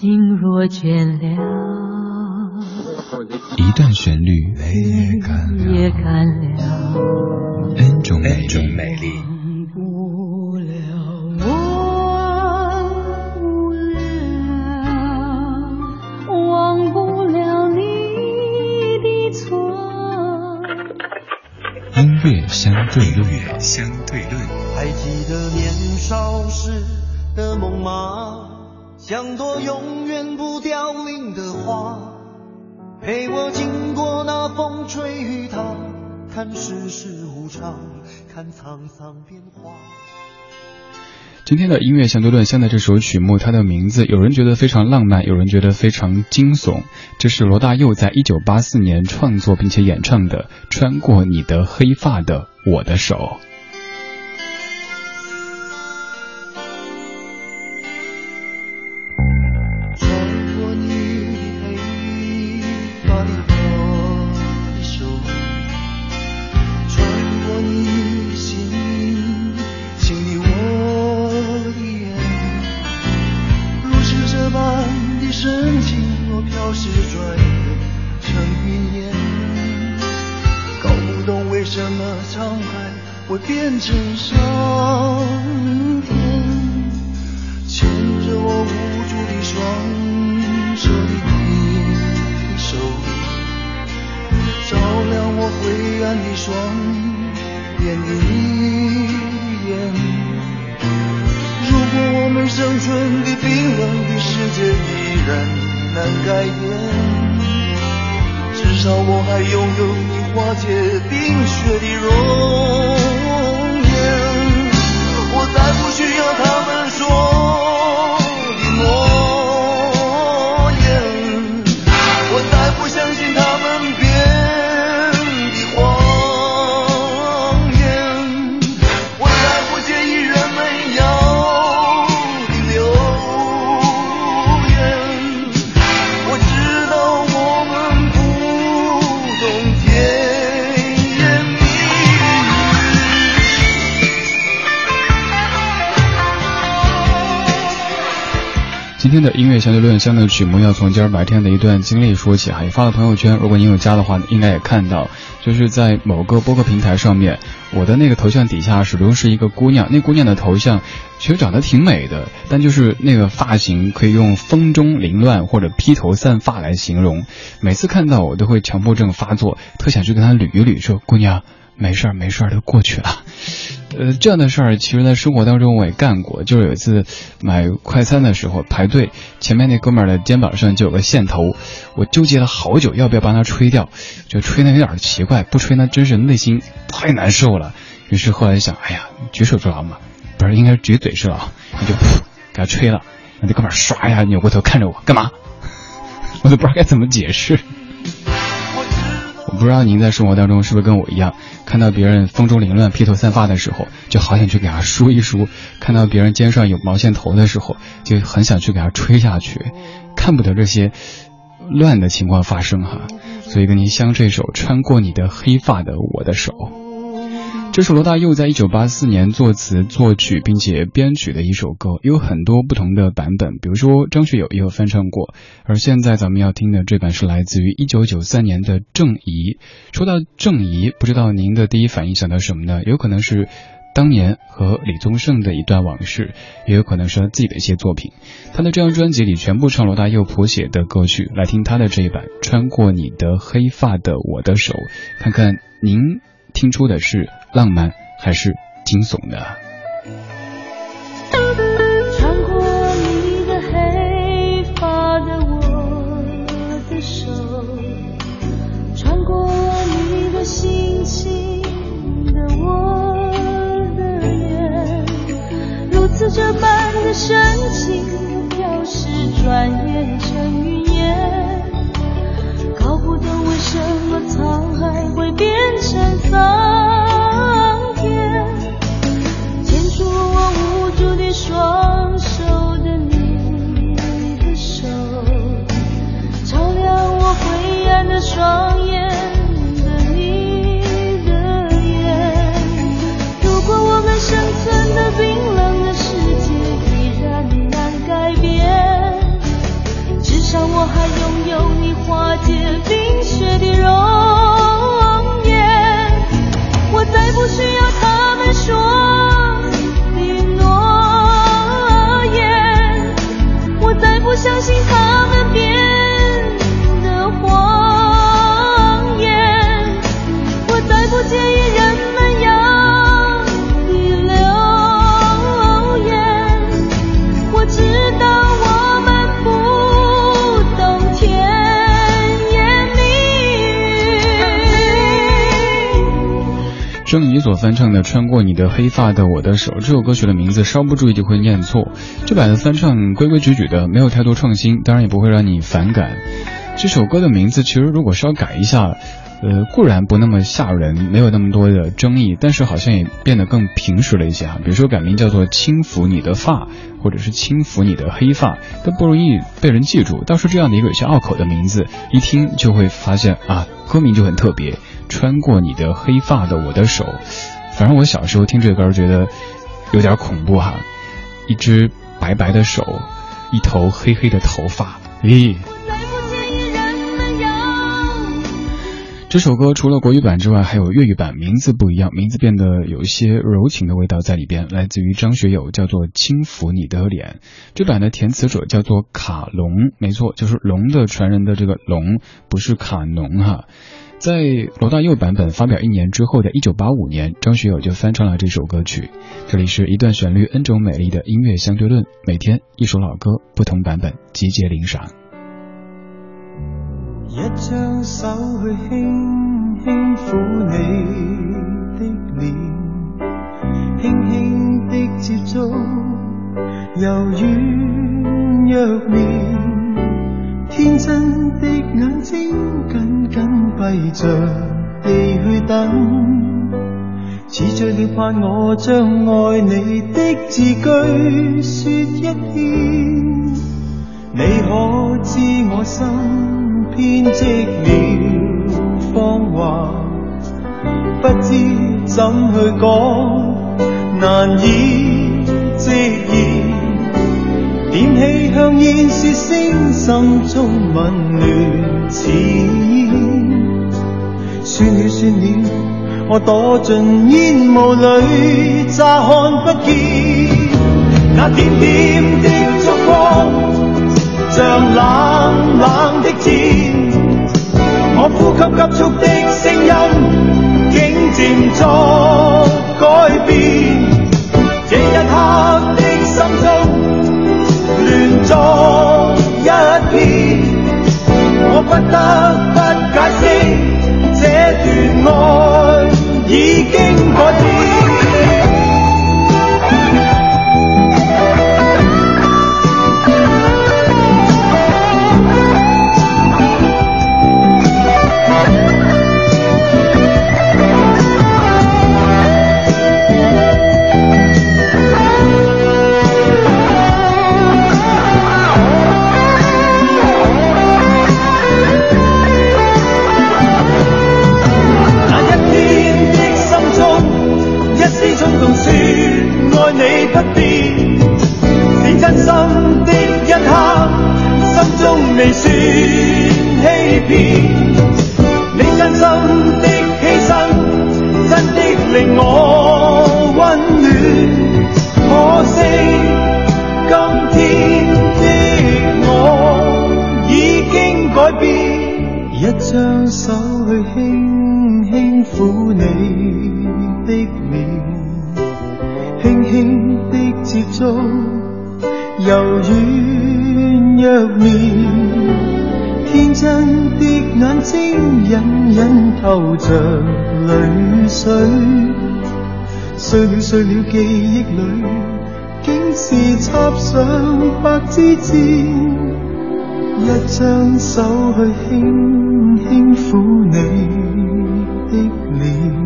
心若倦了，一段旋律也干了，N 种美丽。忘不了，忘不了，忘不了你的错。音乐相对论，相对论。还记得年少时的梦吗？像朵永远不凋零的花，陪我经过那风吹雨打，看世事无常，看沧桑变化。今天的音乐相对论，现在这首曲目，它的名字，有人觉得非常浪漫，有人觉得非常惊悚。这是罗大佑在一九八四年创作并且演唱的《穿过你的黑发的我的手》。变成上天，牵着我无助的双手的你手，照亮我灰暗的双眼的你眼。如果我们生存的冰冷的世界依然难改变，至少我还拥有你化解冰雪的容。今天的音乐相对论，相对曲目要从今儿白天的一段经历说起哈，也发了朋友圈。如果你有加的话，应该也看到，就是在某个播客平台上面，我的那个头像底下始终是一个姑娘，那姑娘的头像其实长得挺美的，但就是那个发型可以用风中凌乱或者披头散发来形容。每次看到我都会强迫症发作，特想去跟她捋一捋，说姑娘。没事儿，没事儿，都过去了。呃，这样的事儿，其实在生活当中我也干过。就是有一次买快餐的时候排队，前面那哥们儿的肩膀上就有个线头，我纠结了好久要不要帮他吹掉，就吹的有点奇怪，不吹那真是内心太难受了。于是后来想，哎呀，举手之劳嘛，不是应该举嘴之劳，你就噗给他吹了。那哥们儿唰一下扭过头看着我，干嘛？我都不知道该怎么解释。我不知道您在生活当中是不是跟我一样，看到别人风中凌乱、披头散发的时候，就好想去给他梳一梳；看到别人肩上有毛线头的时候，就很想去给他吹下去。看不得这些乱的情况发生哈，所以跟您相这首《穿过你的黑发的我的手》。这是罗大佑在一九八四年作词作曲并且编曲的一首歌，有很多不同的版本，比如说张学友也有翻唱过。而现在咱们要听的这版是来自于一九九三年的郑怡。说到郑怡，不知道您的第一反应想到什么呢？有可能是当年和李宗盛的一段往事，也有可能是他自己的一些作品。他的这张专辑里全部唱罗大佑谱写的歌曲，来听他的这一版《穿过你的黑发的我的手》，看看您。听出的是浪漫还是惊悚的？所翻唱的《穿过你的黑发的我的手》这首歌曲的名字稍不注意就会念错。这版的翻唱规规矩矩的，没有太多创新，当然也不会让你反感。这首歌的名字其实如果稍改一下，呃，固然不那么吓人，没有那么多的争议，但是好像也变得更平实了一些哈。比如说改名叫做《轻抚你的发》，或者是《轻抚你的黑发》，都不容易被人记住。倒是这样的一个有些拗口的名字，一听就会发现啊，歌名就很特别。穿过你的黑发的我的手，反正我小时候听这歌觉得有点恐怖哈，一只白白的手，一头黑黑的头发，咦。这首歌除了国语版之外，还有粤语版，名字不一样，名字变得有一些柔情的味道在里边，来自于张学友，叫做《轻抚你的脸》。这版的填词者叫做卡龙，没错，就是龙的传人的这个龙，不是卡农哈。在罗大佑版本发表一年之后的一九八五年，张学友就翻唱了这首歌曲。这里是一段旋律 N 种美丽的音乐相对论，每天一首老歌，不同版本集结领赏。一张手去轻轻抚你的脸，轻轻的接触，柔软若棉，天真的眼睛紧。紧闭着地去等，似醉了盼我将爱你的字句说一遍。你可知我心编织了谎话，不知怎去讲，难以直言。点起香烟，说声心中温暖我躲进烟雾里，乍看不见那点点的烛光，像冷冷的箭。我呼吸急促的声音，竟渐作改变。这一刻的心中。乱作一片，我不得已经未算欺骗，你真心的牺牲，真的令我温暖。可惜今天的我已经改变，一张手去轻轻抚你的面，轻轻的接触，柔软若绵。天真的眼睛隐隐透着泪水，碎了碎了记忆里，竟是插上白枝箭，一张手去轻轻抚你的脸。